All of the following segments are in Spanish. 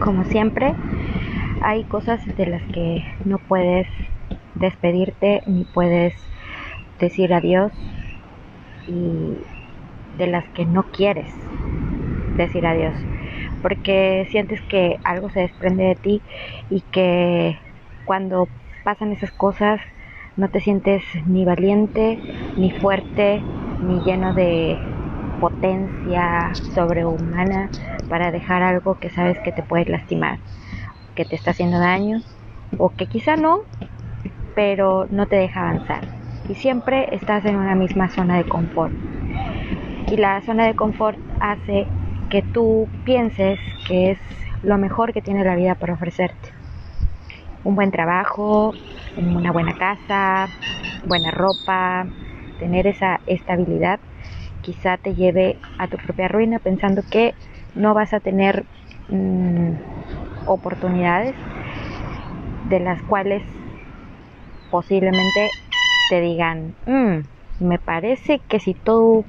como siempre, hay cosas de las que no puedes despedirte ni puedes decir adiós y de las que no quieres decir adiós porque sientes que algo se desprende de ti y que cuando pasan esas cosas no te sientes ni valiente, ni fuerte, ni lleno de potencia sobrehumana para dejar algo que sabes que te puede lastimar, que te está haciendo daño o que quizá no, pero no te deja avanzar. Y siempre estás en una misma zona de confort. Y la zona de confort hace que tú pienses que es lo mejor que tiene la vida para ofrecerte. Un buen trabajo, una buena casa, buena ropa, tener esa estabilidad quizá te lleve a tu propia ruina pensando que no vas a tener mm, oportunidades de las cuales posiblemente te digan, mm, me parece que si tú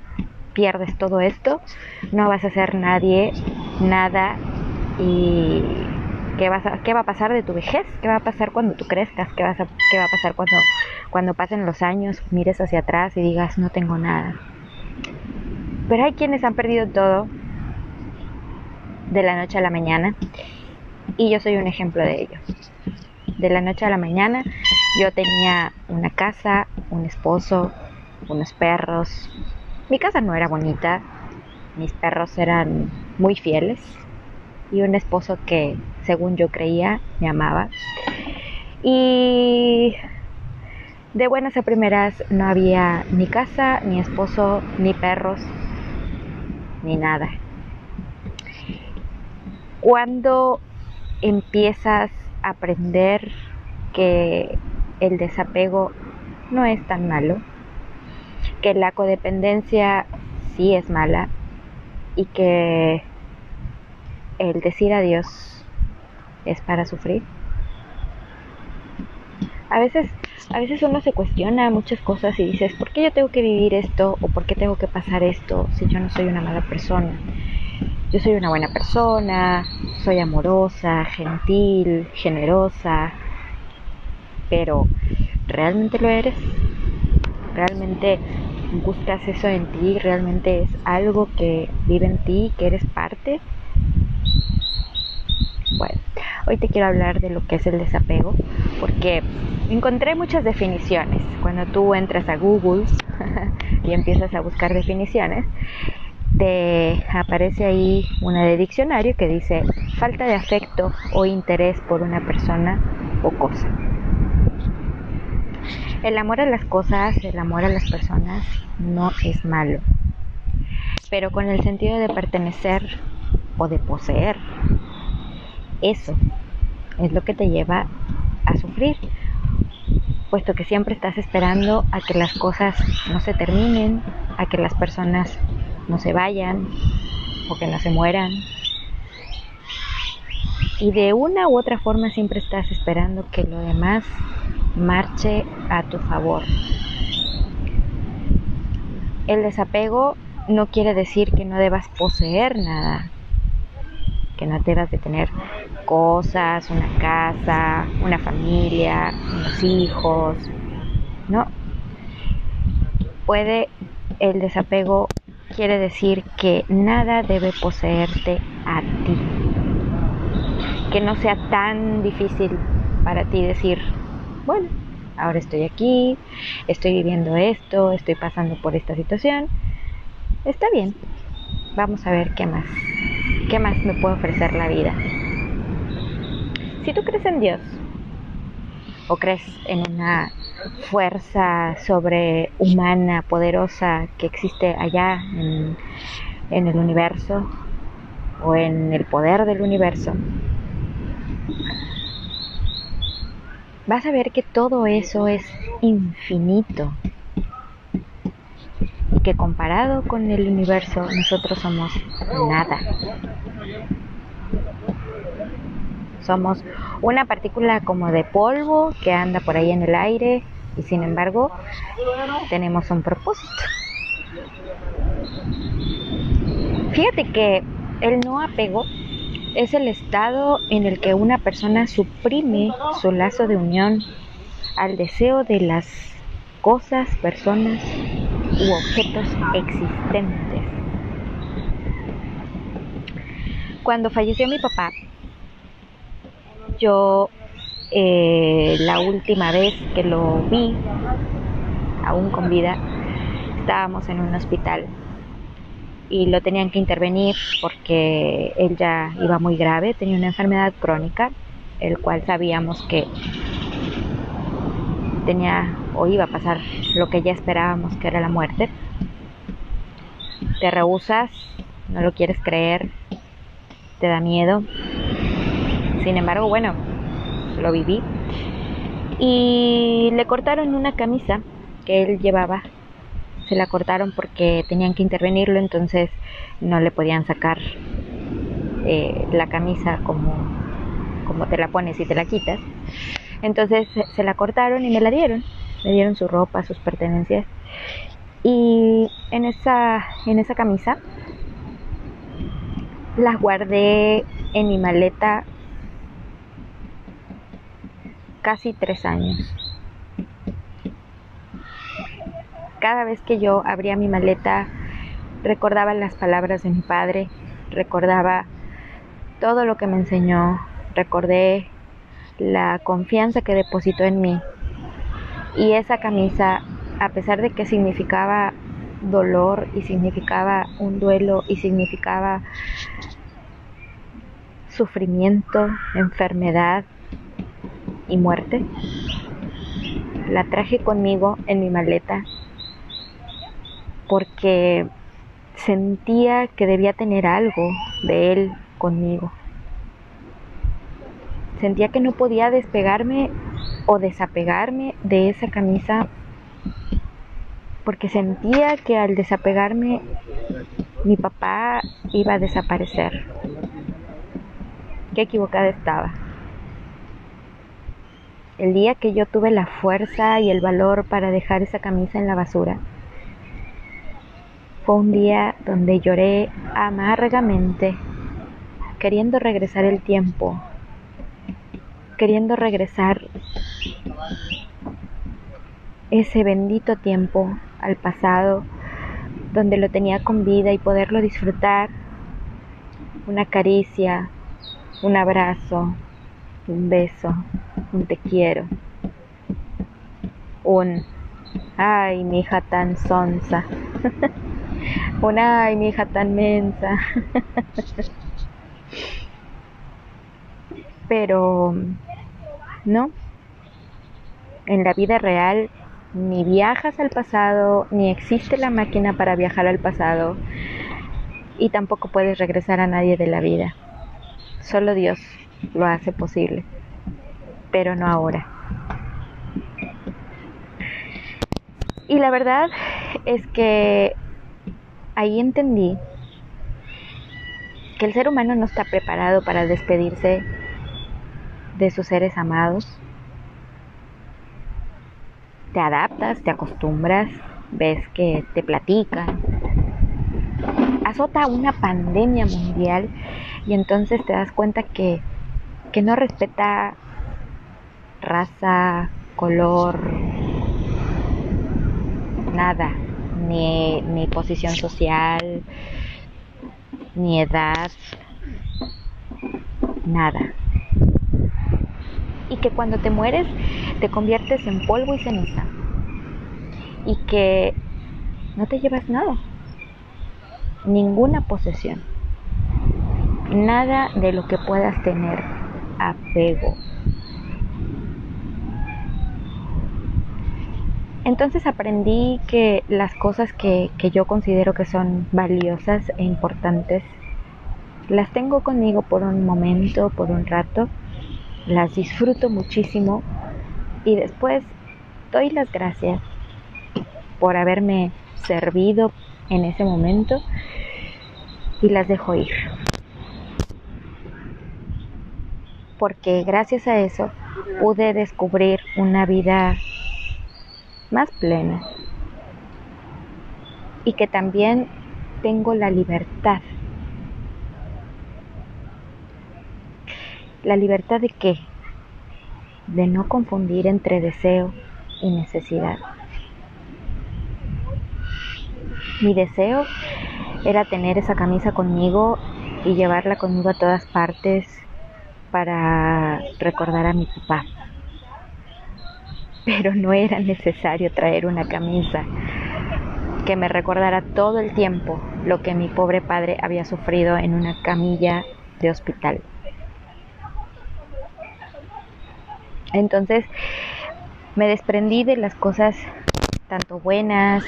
pierdes todo esto, no vas a ser nadie, nada y ¿qué, vas a, qué va a pasar de tu vejez, qué va a pasar cuando tú crezcas, qué, qué va a pasar cuando, cuando pasen los años, mires hacia atrás y digas no tengo nada. Pero hay quienes han perdido todo de la noche a la mañana y yo soy un ejemplo de ello. De la noche a la mañana yo tenía una casa, un esposo, unos perros, mi casa no era bonita, mis perros eran muy fieles y un esposo que, según yo creía, me amaba. Y de buenas a primeras no había ni casa, ni esposo, ni perros, ni nada. Cuando empiezas a aprender que el desapego no es tan malo, que la codependencia sí es mala y que el decir adiós es para sufrir. A veces, a veces uno se cuestiona muchas cosas y dices, ¿por qué yo tengo que vivir esto o por qué tengo que pasar esto si yo no soy una mala persona? Yo soy una buena persona, soy amorosa, gentil, generosa, pero ¿realmente lo eres? ¿Realmente buscas eso en ti, realmente es algo que vive en ti, que eres parte. Bueno, hoy te quiero hablar de lo que es el desapego, porque encontré muchas definiciones. Cuando tú entras a Google y empiezas a buscar definiciones, te aparece ahí una de diccionario que dice falta de afecto o interés por una persona o cosa. El amor a las cosas, el amor a las personas no es malo, pero con el sentido de pertenecer o de poseer, eso es lo que te lleva a sufrir, puesto que siempre estás esperando a que las cosas no se terminen, a que las personas no se vayan o que no se mueran. Y de una u otra forma siempre estás esperando que lo demás marche a tu favor. El desapego no quiere decir que no debas poseer nada, que no debas de tener cosas, una casa, una familia, unos hijos, no. Puede, el desapego quiere decir que nada debe poseerte a ti, que no sea tan difícil para ti decir, bueno, ahora estoy aquí, estoy viviendo esto, estoy pasando por esta situación, está bien, vamos a ver qué más, qué más me puede ofrecer la vida. Si tú crees en Dios o crees en una fuerza sobrehumana, poderosa que existe allá en, en el universo o en el poder del universo, vas a ver que todo eso es infinito y que comparado con el universo nosotros somos nada. Somos una partícula como de polvo que anda por ahí en el aire y sin embargo tenemos un propósito. Fíjate que el no apego es el estado en el que una persona suprime su lazo de unión al deseo de las cosas, personas u objetos existentes. Cuando falleció mi papá, yo eh, la última vez que lo vi, aún con vida, estábamos en un hospital y lo tenían que intervenir porque él ya iba muy grave, tenía una enfermedad crónica, el cual sabíamos que tenía o iba a pasar lo que ya esperábamos que era la muerte. Te rehusas, no lo quieres creer, te da miedo. Sin embargo, bueno, lo viví. Y le cortaron una camisa que él llevaba se la cortaron porque tenían que intervenirlo, entonces no le podían sacar eh, la camisa como, como te la pones y te la quitas. Entonces se la cortaron y me la dieron. Me dieron su ropa, sus pertenencias. Y en esa, en esa camisa las guardé en mi maleta casi tres años. Cada vez que yo abría mi maleta, recordaba las palabras de mi padre, recordaba todo lo que me enseñó, recordé la confianza que depositó en mí. Y esa camisa, a pesar de que significaba dolor y significaba un duelo y significaba sufrimiento, enfermedad y muerte, la traje conmigo en mi maleta porque sentía que debía tener algo de él conmigo. Sentía que no podía despegarme o desapegarme de esa camisa porque sentía que al desapegarme mi papá iba a desaparecer. Qué equivocada estaba. El día que yo tuve la fuerza y el valor para dejar esa camisa en la basura, fue un día donde lloré amargamente, queriendo regresar el tiempo, queriendo regresar ese bendito tiempo al pasado, donde lo tenía con vida y poderlo disfrutar. Una caricia, un abrazo, un beso, un te quiero, un ay, mi hija tan sonsa. Una, ay, mi hija tan mensa. Pero no. En la vida real ni viajas al pasado, ni existe la máquina para viajar al pasado, y tampoco puedes regresar a nadie de la vida. Solo Dios lo hace posible, pero no ahora. Y la verdad es que ahí entendí que el ser humano no está preparado para despedirse de sus seres amados. Te adaptas, te acostumbras, ves que te platican. Azota una pandemia mundial y entonces te das cuenta que, que no respeta raza, color, nada ni, posición social, ni edad, nada. Y que cuando te mueres te conviertes en polvo y ceniza. Y que no te llevas nada. Ninguna posesión. Nada de lo que puedas tener apego. Entonces aprendí que las cosas que, yo considero que son valiosas e importantes, las tengo conmigo por un momento, por un rato, las disfruto muchísimo y después doy las gracias por haberme servido en ese momento y las dejo ir. Porque gracias a eso pude descubrir una vida más plena y que también tengo la libertad ¿La libertad de qué? De no confundir entre deseo y necesidad. Mi deseo era tener esa camisa conmigo y llevarla conmigo a todas partes para recordar a mi papá. Pero no era necesario traer una camisa que me recordara todo el tiempo lo que mi pobre padre había sufrido en una camilla de hospital. Entonces me desprendí de las cosas tanto buenas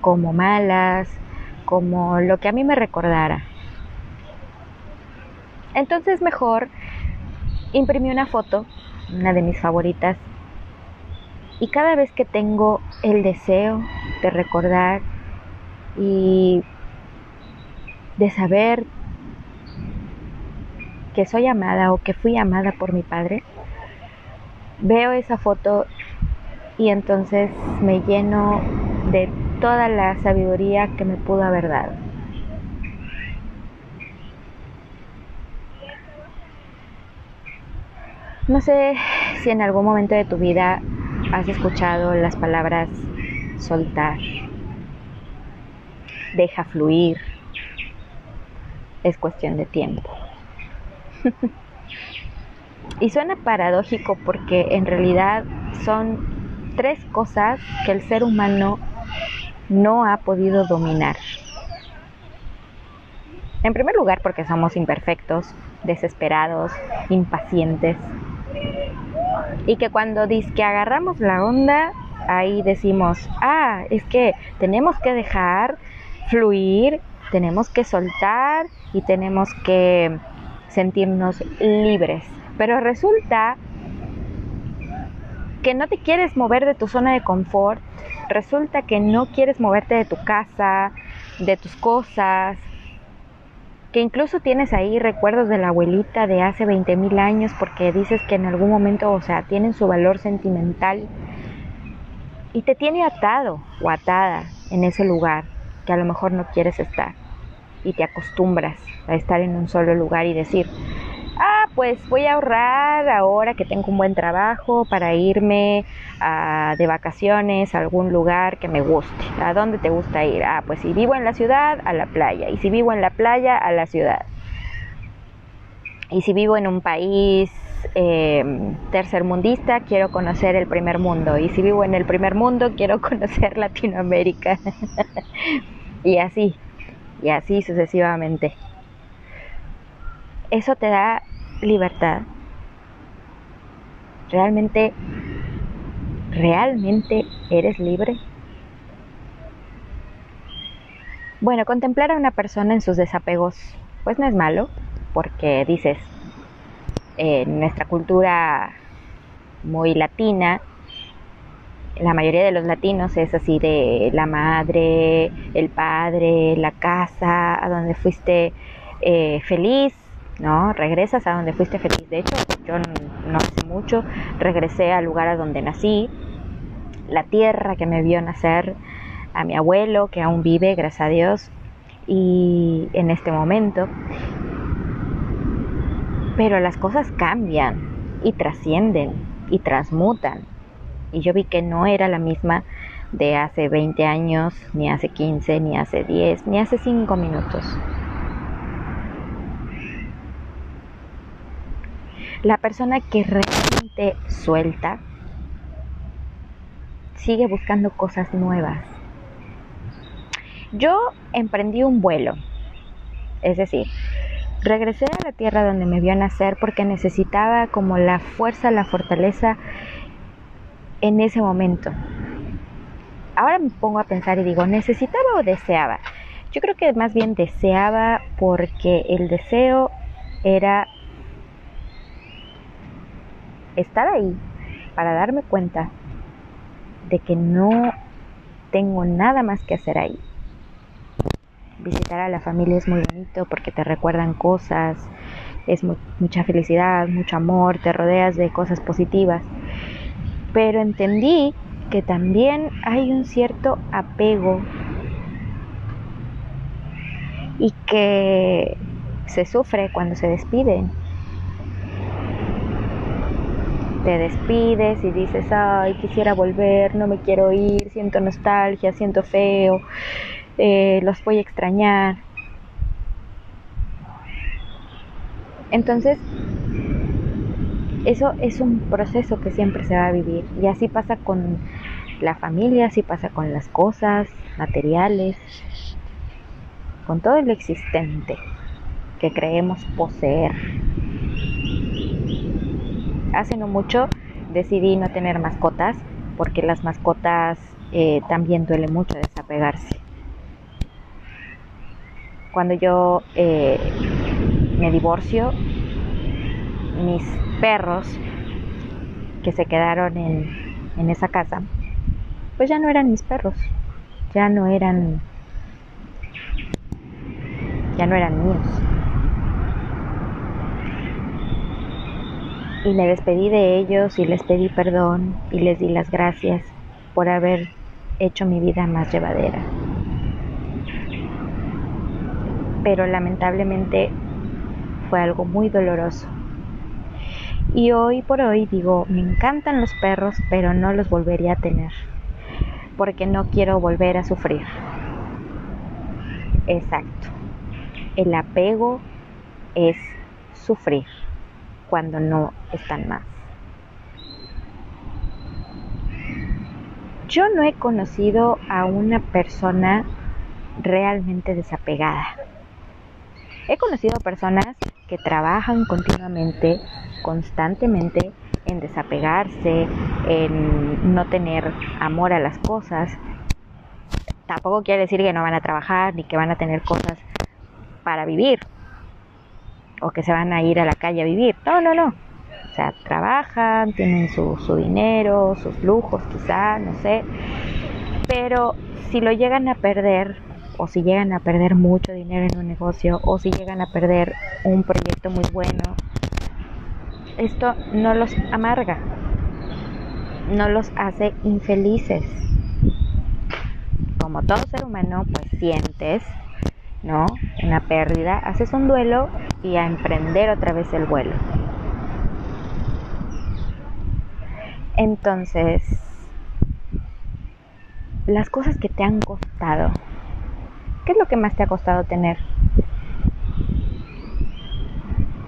como malas, como lo que a mí me recordara. Entonces mejor imprimí una foto, una de mis favoritas, y cada vez que tengo el deseo de recordar y de saber que soy amada o que fui amada por mi padre, veo esa foto y entonces me lleno de toda la sabiduría que me pudo haber dado. No sé si en algún momento de tu vida has escuchado las palabras soltar, deja fluir, es cuestión de tiempo. y suena paradójico porque en realidad son tres cosas que el ser humano no ha podido dominar. En primer lugar porque somos imperfectos, desesperados, impacientes. Y que cuando que agarramos la onda, ahí decimos, ah, es que tenemos que dejar fluir, tenemos que soltar y tenemos que sentirnos libres. Pero resulta que no te quieres mover de tu zona de confort, resulta que no quieres moverte de tu casa, de tus cosas, que incluso tienes ahí recuerdos de la abuelita de hace 20 mil años porque dices que en algún momento, o sea, tienen su valor sentimental y te tiene atado o atada en ese lugar que a lo mejor no quieres estar y te acostumbras a estar en un solo lugar y decir, ah, pues voy a ahorrar ahora que tengo un buen trabajo para irme de vacaciones a algún lugar que me guste. ¿A dónde te gusta ir? Ah, pues si vivo en la ciudad, a la playa. Y si vivo en la playa, a la ciudad. Y si vivo en un país eh, tercermundista, quiero conocer el primer mundo. Y si vivo en el primer mundo, quiero conocer Latinoamérica. y así, y así sucesivamente. Eso te da libertad. Realmente, realmente eres libre. Bueno, contemplar a una persona en sus desapegos, pues no es malo, porque dices, en nuestra cultura muy latina, la mayoría de los latinos es así de la madre, el padre, la casa, a donde fuiste eh, feliz, ¿no? Regresas a donde fuiste feliz. De hecho, yo no hace mucho regresé al lugar a donde nací, la tierra que me vio nacer, a mi abuelo que aún vive, gracias a Dios, y en este momento. Pero las cosas cambian y trascienden y transmutan y yo vi que no era la misma de hace 20 años, ni hace 15, ni hace 10, ni hace 5 minutos. La persona que realmente suelta sigue buscando cosas nuevas. Yo emprendí un vuelo, es decir, regresé a la tierra donde me vio nacer porque necesitaba como la fuerza, la fortaleza en ese momento. Ahora me pongo a pensar y digo, ¿necesitaba o deseaba? Yo creo que más bien deseaba porque el deseo era estar ahí para darme cuenta de que no tengo nada más que hacer ahí. Visitar a la familia es muy bonito porque te recuerdan cosas, es mucha felicidad, mucho amor, te rodeas de cosas positivas pero entendí que también hay un cierto apego y que se sufre cuando se despiden. Te despides y dices, ay, quisiera volver, no me quiero ir, siento nostalgia, siento feo, eh, los voy a extrañar. Entonces, eso es un proceso que siempre se va a vivir y así pasa con la familia, así pasa con las cosas materiales, con todo lo existente que creemos poseer. Hace no mucho decidí no tener mascotas porque las mascotas eh, también duele mucho desapegarse. Cuando yo eh, me divorcio, mis perros que se quedaron en, en esa casa, pues ya no eran mis perros, ya no eran, ya no eran míos. Y me despedí de ellos y les pedí perdón y les di las gracias por haber hecho mi vida más llevadera. Pero lamentablemente fue algo muy doloroso. Y hoy por hoy digo, me encantan los perros, pero no los volvería a tener, porque no quiero volver a sufrir. Exacto. El apego es sufrir cuando no están más. Yo no he conocido a una persona realmente desapegada. He conocido personas que trabajan continuamente, constantemente en desapegarse, en no tener amor a las cosas. Tampoco quiere decir que no van a trabajar ni que van a tener cosas para vivir o que se van a ir a la calle a vivir. No, no, no. O sea, trabajan, tienen su, su dinero, sus lujos quizá, no sé. Pero si lo llegan a perder, o si llegan a perder mucho dinero en un negocio, o si llegan a perder un proyecto muy bueno, esto no los amarga, no los hace infelices. Como todo ser humano, pues sientes ¿no? Una pérdida, haces un duelo y a emprender otra vez el vuelo. Entonces, las cosas que te han costado, ¿qué es lo que más te ha costado tener?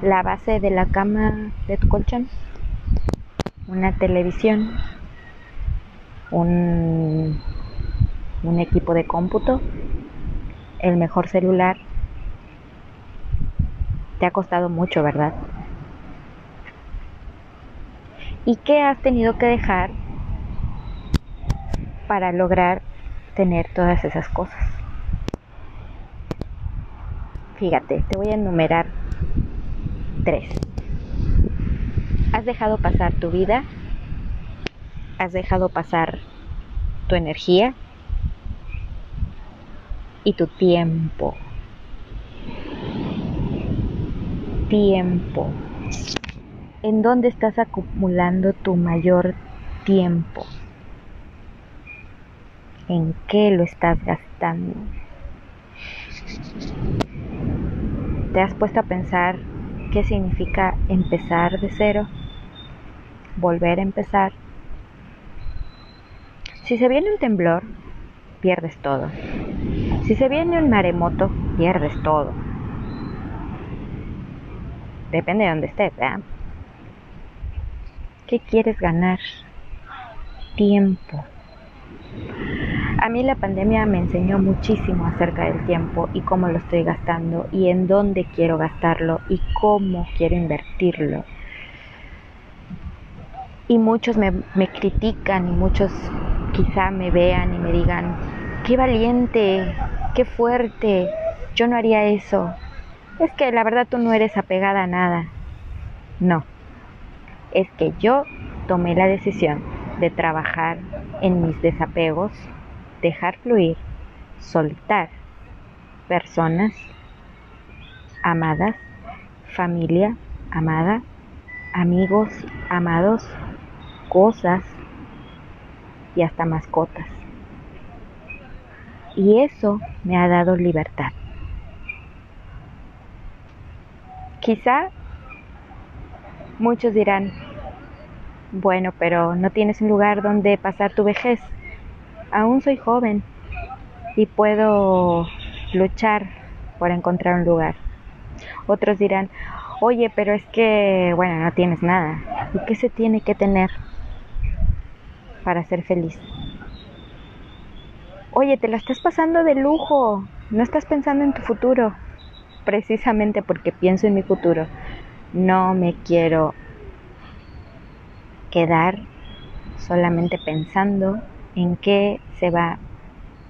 La base de la cama de tu colchón, una televisión, un, un equipo de cómputo, el mejor celular. Te ha costado mucho, ¿verdad? ¿Y qué has tenido que dejar para lograr tener todas esas cosas? Fíjate, te voy a enumerar tres. Has dejado pasar tu vida, has dejado pasar tu energía, y tu tiempo. Tiempo. ¿En dónde estás acumulando tu mayor tiempo? ¿En qué lo estás gastando? ¿Te has puesto a pensar qué significa empezar de cero? ¿Volver a empezar? Si se viene un temblor, pierdes todo. Si se viene un maremoto, pierdes todo. Depende de dónde estés, ¿verdad? ¿Qué quieres ganar? Tiempo. A mí la pandemia me enseñó muchísimo acerca del tiempo y cómo lo estoy gastando y en dónde quiero gastarlo y cómo quiero invertirlo. Y muchos me, critican y muchos quizá me vean y me digan, qué valiente, qué fuerte, yo no haría eso. Es que la verdad tú no eres apegada a nada. No, es que yo tomé la decisión de trabajar en mis desapegos, dejar fluir, soltar personas amadas, familia amada, amigos amados, cosas y hasta mascotas y eso me ha dado libertad. Quizá muchos dirán, Bueno, pero no tienes un lugar donde pasar tu vejez. Aún soy joven y puedo luchar por encontrar un lugar. Otros dirán, oye, pero es que, bueno, no tienes nada. ¿Y qué se tiene que tener para ser feliz? Oye, te la estás pasando de lujo, no estás pensando en tu futuro. Precisamente porque pienso en mi futuro, no me quiero quedar solamente pensando en qué se va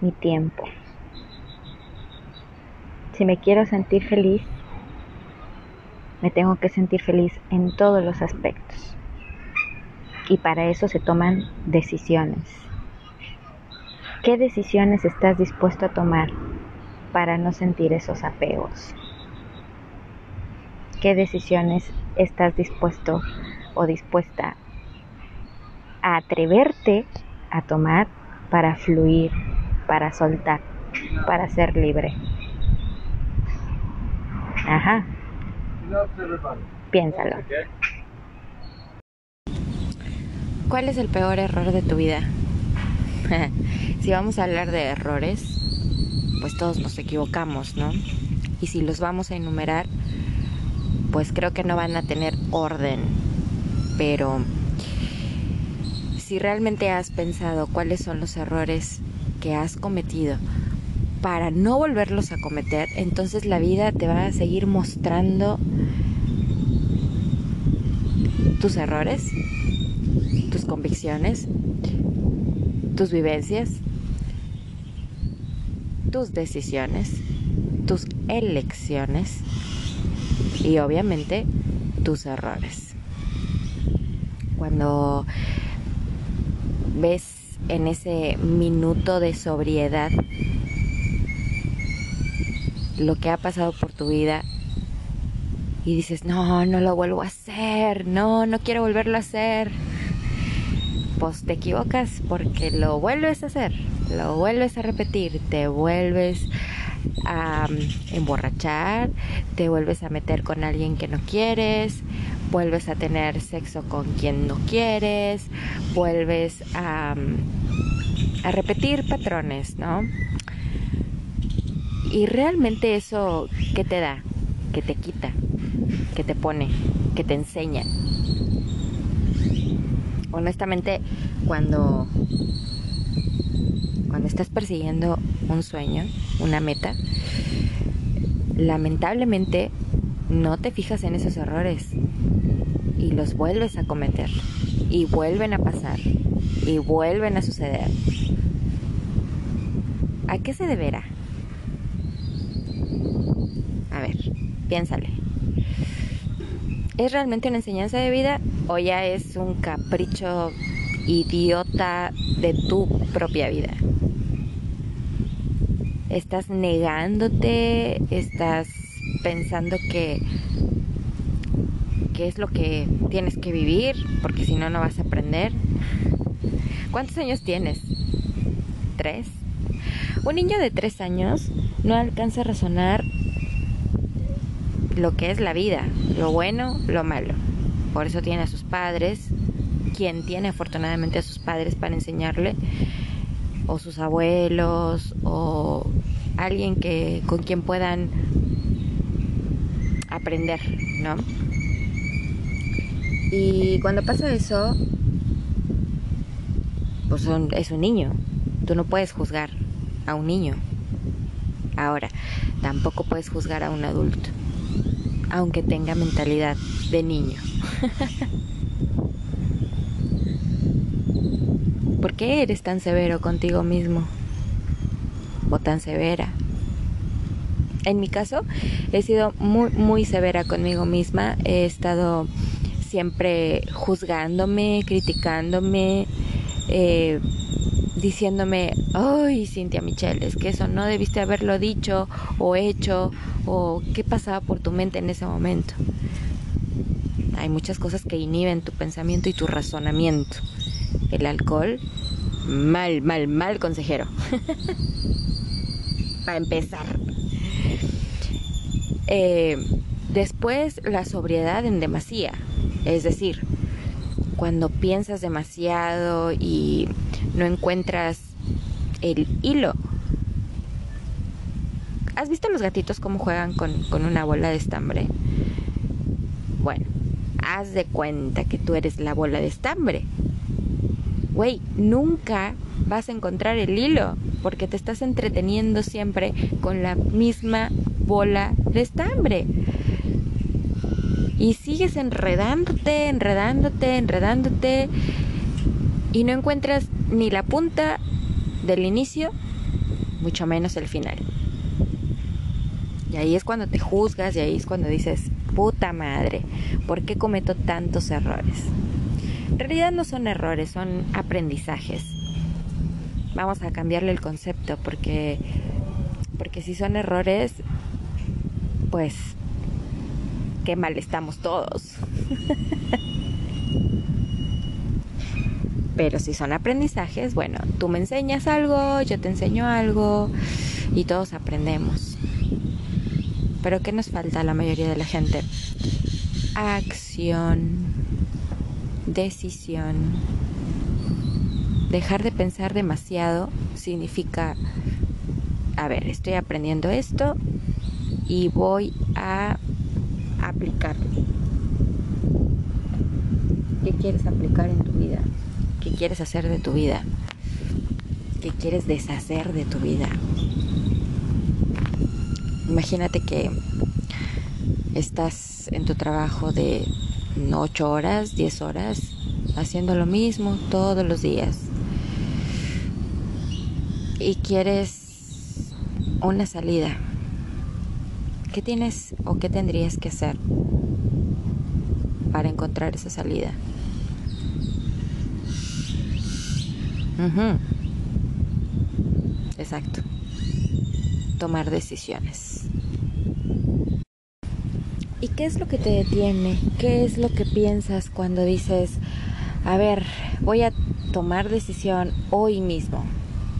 mi tiempo. Si me quiero sentir feliz, me tengo que sentir feliz en todos los aspectos. Y para eso se toman decisiones. ¿Qué decisiones estás dispuesto a tomar para no sentir esos apegos? ¿Qué decisiones estás dispuesto o dispuesta a atreverte a tomar para fluir, para soltar, para ser libre? Ajá. Piénsalo. ¿Cuál es el peor error de tu vida? si vamos a hablar de errores, pues todos nos equivocamos, ¿no? Y si los vamos a enumerar, pues creo que no van a tener orden. Pero si realmente has pensado cuáles son los errores que has cometido para no volverlos a cometer, entonces la vida te va a seguir mostrando tus errores, tus convicciones, tus vivencias, tus decisiones, tus elecciones y obviamente tus errores. Cuando ves en ese minuto de sobriedad lo que ha pasado por tu vida y dices, no, no lo vuelvo a hacer, no, no quiero volverlo a hacer, pues te equivocas porque lo vuelves a hacer, lo vuelves a repetir, te vuelves a mm, emborrachar, te vuelves a meter con alguien que no quieres, vuelves a tener sexo con quien no quieres, vuelves a, mm, a repetir patrones, ¿no? Y realmente eso, ¿qué te da? ¿Qué te quita? ¿Qué te pone? ¿Qué te enseña? Honestamente, cuando, estás persiguiendo un sueño, una meta, lamentablemente no te fijas en esos errores y los vuelves a cometer y vuelven a pasar y vuelven a suceder. ¿A qué se deberá? piénsale. ¿Es realmente una enseñanza de vida o ya es un capricho idiota de tu propia vida? ¿Estás negándote? ¿Estás pensando que, es lo que tienes que vivir? Porque si no, no vas a aprender. ¿Cuántos años tienes? ¿Tres? Un niño de tres años no alcanza a razonar lo que es la vida, lo bueno, lo malo. Por eso tiene a sus padres, quien tiene afortunadamente a sus padres para enseñarle, o sus abuelos, o alguien que con quien puedan aprender, ¿no? Y cuando pasa eso, pues es un niño. Tú no puedes juzgar a un niño. Ahora, tampoco puedes juzgar a un adulto aunque tenga mentalidad de niño. ¿Por eres tan severo contigo mismo? ¿O tan severa? En mi caso, he sido muy, muy severa conmigo misma. He estado siempre juzgándome, criticándome, eh, diciéndome, ay, Cintia Michelle, es que eso no debiste haberlo dicho o hecho o qué pasaba por tu mente en ese momento. Hay muchas cosas que inhiben tu pensamiento y tu razonamiento. El alcohol, mal, mal, mal consejero. Para empezar. Eh, después la sobriedad en demasía. Es decir, cuando piensas demasiado y no encuentras el hilo. ¿Has visto los gatitos cómo juegan con, con una bola de estambre? Bueno, haz de cuenta que tú eres la bola de estambre. Güey, nunca vas a encontrar el hilo porque te estás entreteniendo siempre con la misma bola de estambre. Y sigues enredándote, enredándote, enredándote y no encuentras ni la punta del inicio, mucho menos el final. Y ahí es cuando te juzgas y ahí es cuando dices, puta madre, ¿por qué cometo tantos errores? En realidad no son errores, son aprendizajes. Vamos a cambiarle el concepto porque porque si son errores, pues qué mal estamos todos. Pero si son aprendizajes, bueno, tú me enseñas algo, yo te enseño algo y todos aprendemos. Pero ¿qué nos falta a la mayoría de la gente? Acción, decisión. Dejar de pensar demasiado significa, a ver, estoy aprendiendo esto y voy a aplicarlo. ¿Qué quieres aplicar en tu vida? ¿Qué quieres hacer de tu vida? ¿Qué quieres deshacer de tu vida? Imagínate que estás en tu trabajo de 8 horas, 10 horas, haciendo lo mismo todos los días. Y quieres una salida. ¿Qué tienes o qué tendrías que hacer para encontrar esa salida? Exacto tomar decisiones. ¿Y qué es lo que te detiene? ¿Qué es lo que piensas cuando dices, a ver, voy a tomar decisión hoy mismo?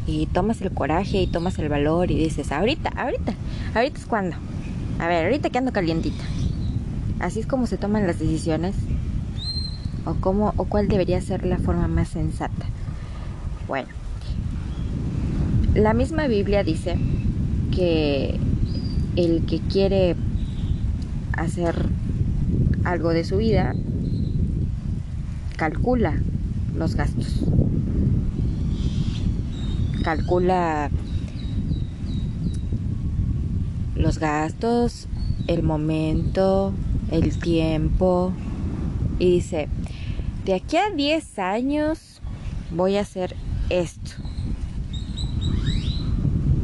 Y tomas el coraje y tomas el valor y dices, ahorita, ahorita, ahorita es cuando. A ver, ahorita que ando calientita. Así es como se toman las decisiones. O cómo o cuál debería ser la forma más sensata. Bueno, la misma Biblia dice que el que quiere hacer algo de su vida calcula los gastos. Calcula los gastos, el momento, el tiempo y dice, de aquí a 10 años voy a hacer esto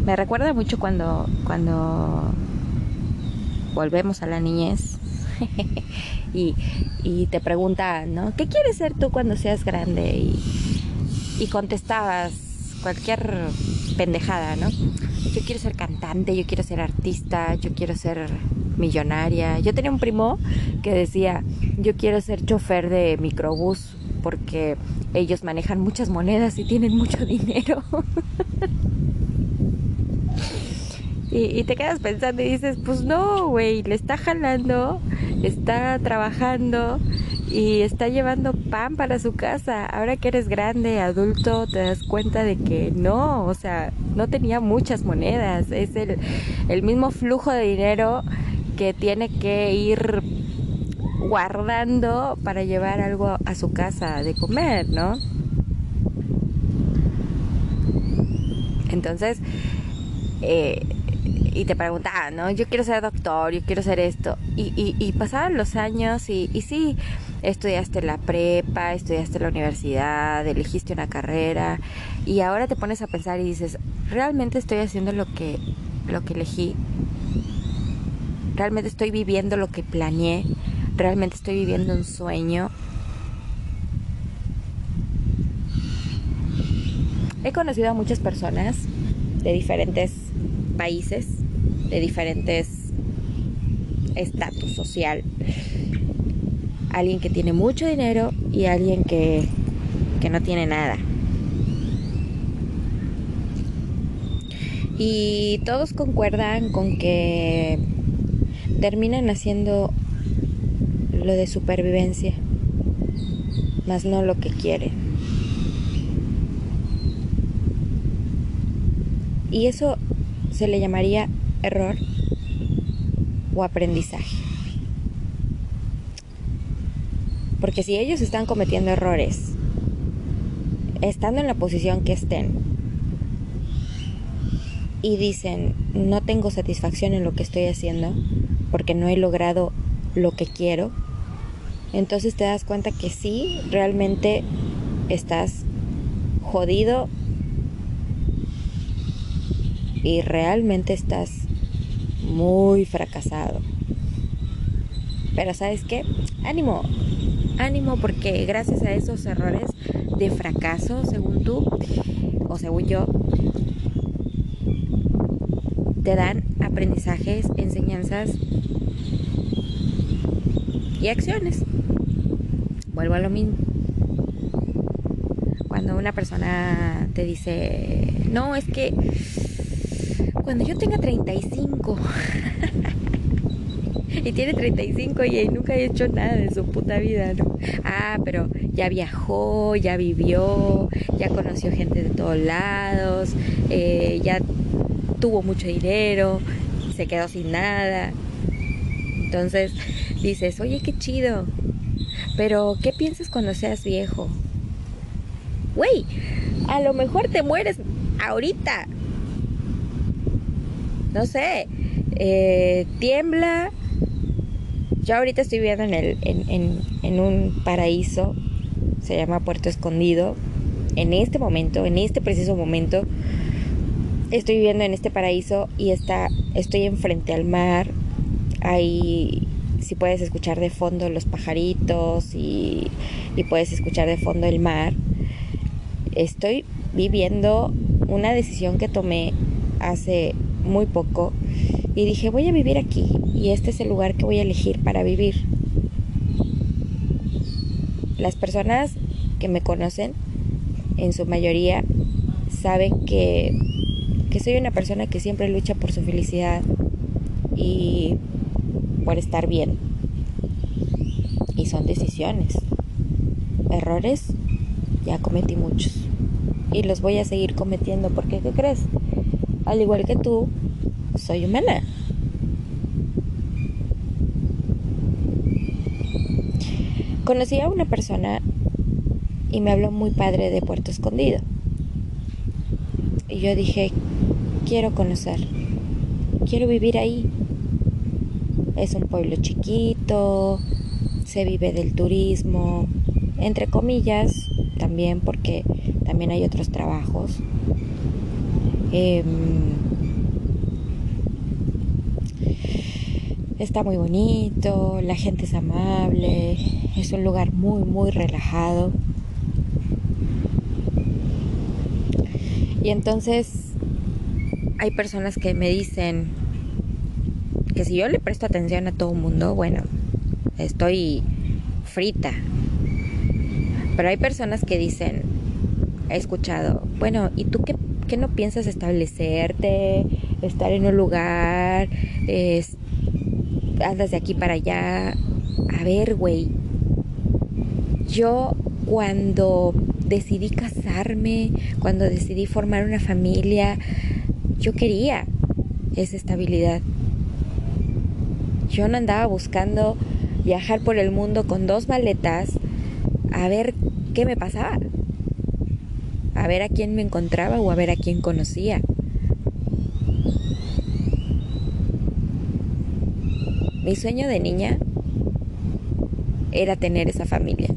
me recuerda mucho cuando, cuando volvemos a la niñez y, y, te preguntan, ¿no? ¿Qué quieres ser tú cuando seas grande? Y, y contestabas cualquier pendejada, ¿no? Yo quiero ser cantante, yo quiero ser artista, yo quiero ser millonaria. Yo tenía un primo que decía, yo quiero ser chofer de microbús porque ellos manejan muchas monedas y tienen mucho dinero. Y, te quedas pensando y dices, pues no, güey, le está jalando, está trabajando y está llevando pan para su casa. Ahora que eres grande, adulto, te das cuenta de que no, o sea, no tenía muchas monedas. Es el, el mismo flujo de dinero que tiene que ir guardando para llevar algo a su casa de comer, ¿no? Entonces, eh, y te preguntaban, ¿no? Yo quiero ser doctor, yo quiero ser esto. Y, y, y pasaban los años y, y sí, estudiaste la prepa, estudiaste la universidad, elegiste una carrera y ahora te pones a pensar y dices, ¿realmente estoy haciendo lo que, lo que elegí? ¿Realmente estoy viviendo lo que planeé? ¿Realmente estoy viviendo un sueño? He conocido a muchas personas de diferentes países, de diferentes estatus social. Alguien que tiene mucho dinero y alguien que, que no tiene nada. Y todos concuerdan con que terminan haciendo lo de supervivencia. más no lo que quieren. Y eso se le llamaría error o aprendizaje. Porque si ellos están cometiendo errores, estando en la posición que estén, y dicen, no tengo satisfacción en lo que estoy haciendo, porque no he logrado lo que quiero, entonces te das cuenta que sí, realmente estás jodido y realmente estás muy fracasado. Pero sabes qué? Ánimo, ánimo porque gracias a esos errores de fracaso, según tú o según yo, te dan aprendizajes, enseñanzas y acciones. Vuelvo a lo mismo. Cuando una persona te dice, no, es que cuando yo tenga 35 y tiene 35 y nunca ha hecho nada de su puta vida, ¿no? Ah, pero ya viajó, ya vivió, ya conoció gente de todos lados, eh, ya tuvo mucho dinero, se quedó sin nada. Entonces dices, oye, qué chido, pero ¿qué piensas cuando seas viejo? Güey, a lo mejor te mueres ahorita. No sé, eh, tiembla. Yo ahorita estoy viviendo en, el, en, en un paraíso, se llama Puerto Escondido. En este momento, en este preciso momento, estoy viviendo en este paraíso y está, estoy enfrente al mar. Hay, si puedes escuchar de fondo los pajaritos y, y puedes escuchar de fondo el mar. Estoy viviendo una decisión que tomé hace muy poco y dije voy a vivir aquí y este es el lugar que voy a elegir para vivir. Las personas que me conocen en su mayoría saben que que soy una persona que siempre lucha por su felicidad y por estar bien. Y son decisiones. Errores, ya cometí muchos. Y los voy a seguir cometiendo porque, ¿qué crees? Al igual que tú, soy humana. Conocí a una persona y me habló muy padre de Puerto Escondido. Y yo dije, quiero conocer, quiero vivir ahí. Es un pueblo chiquito, se vive del turismo, entre comillas, también porque también hay otros trabajos. Em, está muy bonito, la gente es amable, es un lugar muy, muy relajado. Y entonces hay personas que me dicen que si yo le presto atención a todo el mundo, bueno, estoy frita. Pero hay personas que dicen, he escuchado, bueno, ¿y tú qué, no piensas establecerte, estar en un lugar, andas de aquí para allá? A ver, güey, yo cuando decidí casarme, cuando decidí formar una familia, yo quería esa estabilidad. Yo no andaba buscando viajar por el mundo con dos maletas a ver qué me pasaba, a ver a quién me encontraba o a ver a quién conocía. Mi sueño de niña era tener esa familia.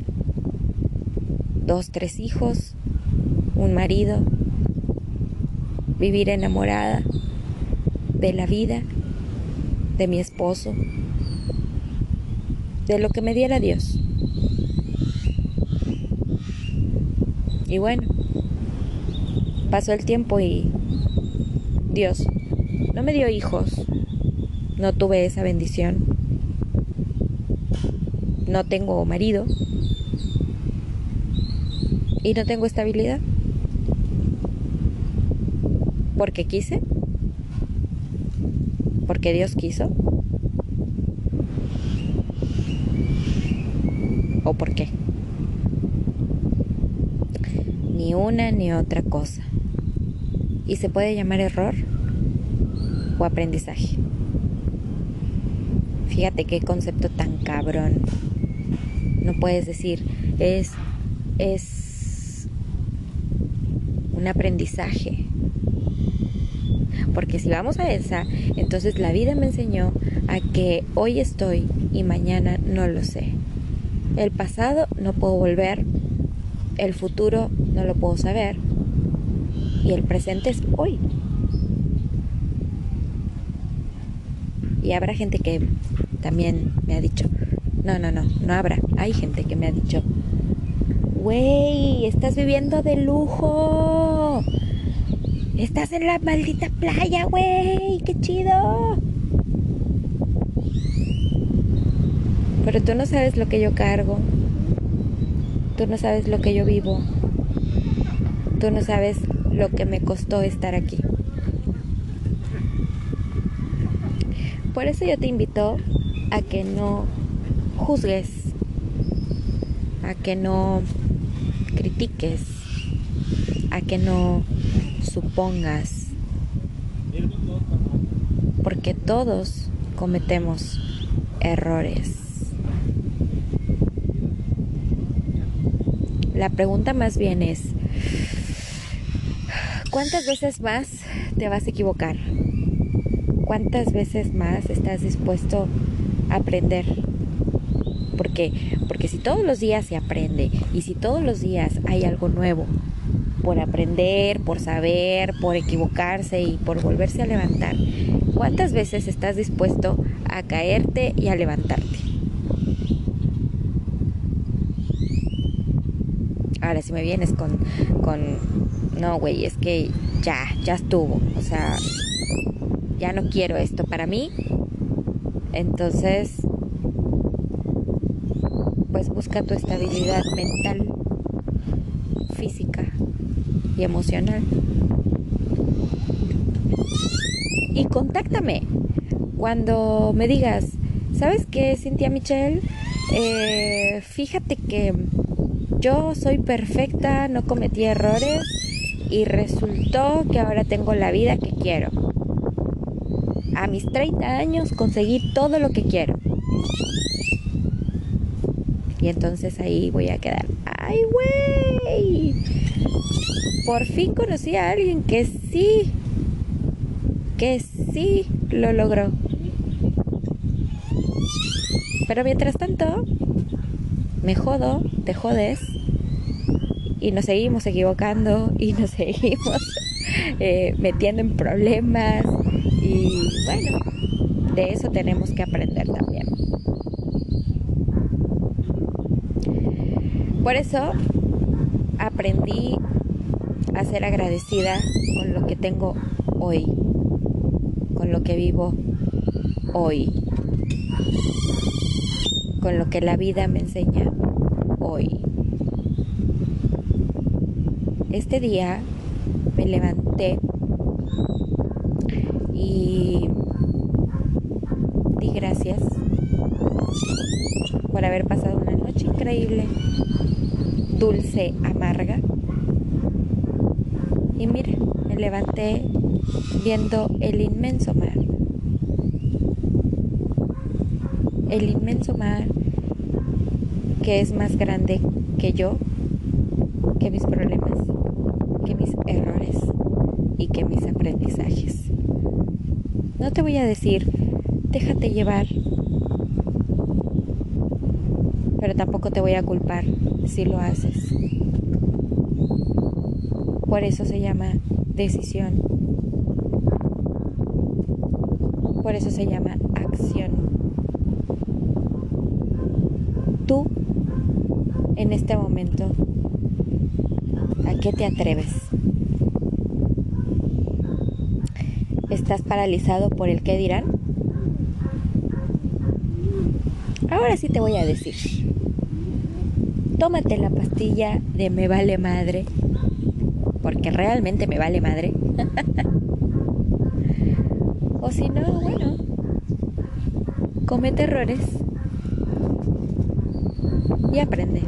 Dos, tres hijos, un marido, vivir enamorada de la vida, de mi esposo, de lo que me diera Dios. Y bueno, pasó el tiempo y Dios no me dio hijos, no tuve esa bendición, no tengo marido. Y no tengo estabilidad. Porque quise, porque Dios quiso, o por qué. ni una ni otra cosa. Y se puede llamar error o aprendizaje. Fíjate qué concepto tan cabrón. No puedes decir, es, es un aprendizaje. Porque si vamos a esa, entonces la vida me enseñó a que hoy estoy y mañana no lo sé. El pasado no puedo volver, el futuro no lo puedo saber y el presente es hoy. Y habrá gente que también me ha dicho, no, no, no, no habrá. Hay gente que me ha dicho, güey, estás viviendo de lujo. Estás en la maldita playa, güey, qué chido. Pero tú no sabes lo que yo cargo. Tú no sabes lo que yo vivo. Tú no sabes lo que me costó estar aquí. Por eso yo te invito a que no juzgues, a que no critiques, a que no supongas, porque todos cometemos errores. La pregunta más bien es, ¿cuántas veces más te vas a equivocar? ¿Cuántas veces más estás dispuesto a aprender? ¿Por qué? Porque si todos los días se aprende y si todos los días hay algo nuevo por aprender, por saber, por equivocarse y por volverse a levantar, ¿cuántas veces estás dispuesto a caerte y a levantarte? Ahora, si me vienes con, con no, güey, es que ya, ya estuvo, o sea, ya no quiero esto para mí. Entonces, pues busca tu estabilidad mental, física y emocional. Y contáctame cuando me digas, ¿sabes qué, Cintia Michelle? Eh, fíjate que yo soy perfecta, no cometí errores y resultó que ahora tengo la vida que quiero a mis 30 años conseguí todo lo que quiero. Y entonces ahí voy a quedar. ¡Ay, güey! Por fin conocí a alguien que sí, que sí lo logró. Pero mientras tanto, me jodo, te jodes y nos seguimos equivocando y nos seguimos eh, metiendo en problemas y bueno, de eso tenemos que aprender también. Por eso aprendí a ser agradecida con lo que tengo hoy, con lo que vivo hoy, con lo que la vida me enseña hoy. Este día me levanté y di gracias por haber pasado una noche increíble, dulce, amarga. Y mira, me levanté viendo el inmenso mar. El inmenso mar que es más grande que yo, que mis problemas, mis errores y que mis aprendizajes. No te voy a decir, déjate llevar, pero tampoco te voy a culpar si lo haces. Por eso se llama decisión. Por eso se llama acción. Tú, en este momento, ¿a qué te atreves? ¿Estás paralizado por el qué dirán? Ahora sí te voy a decir. Tómate la pastilla de me vale madre, porque realmente me vale madre. o si no, bueno, comete errores y aprende.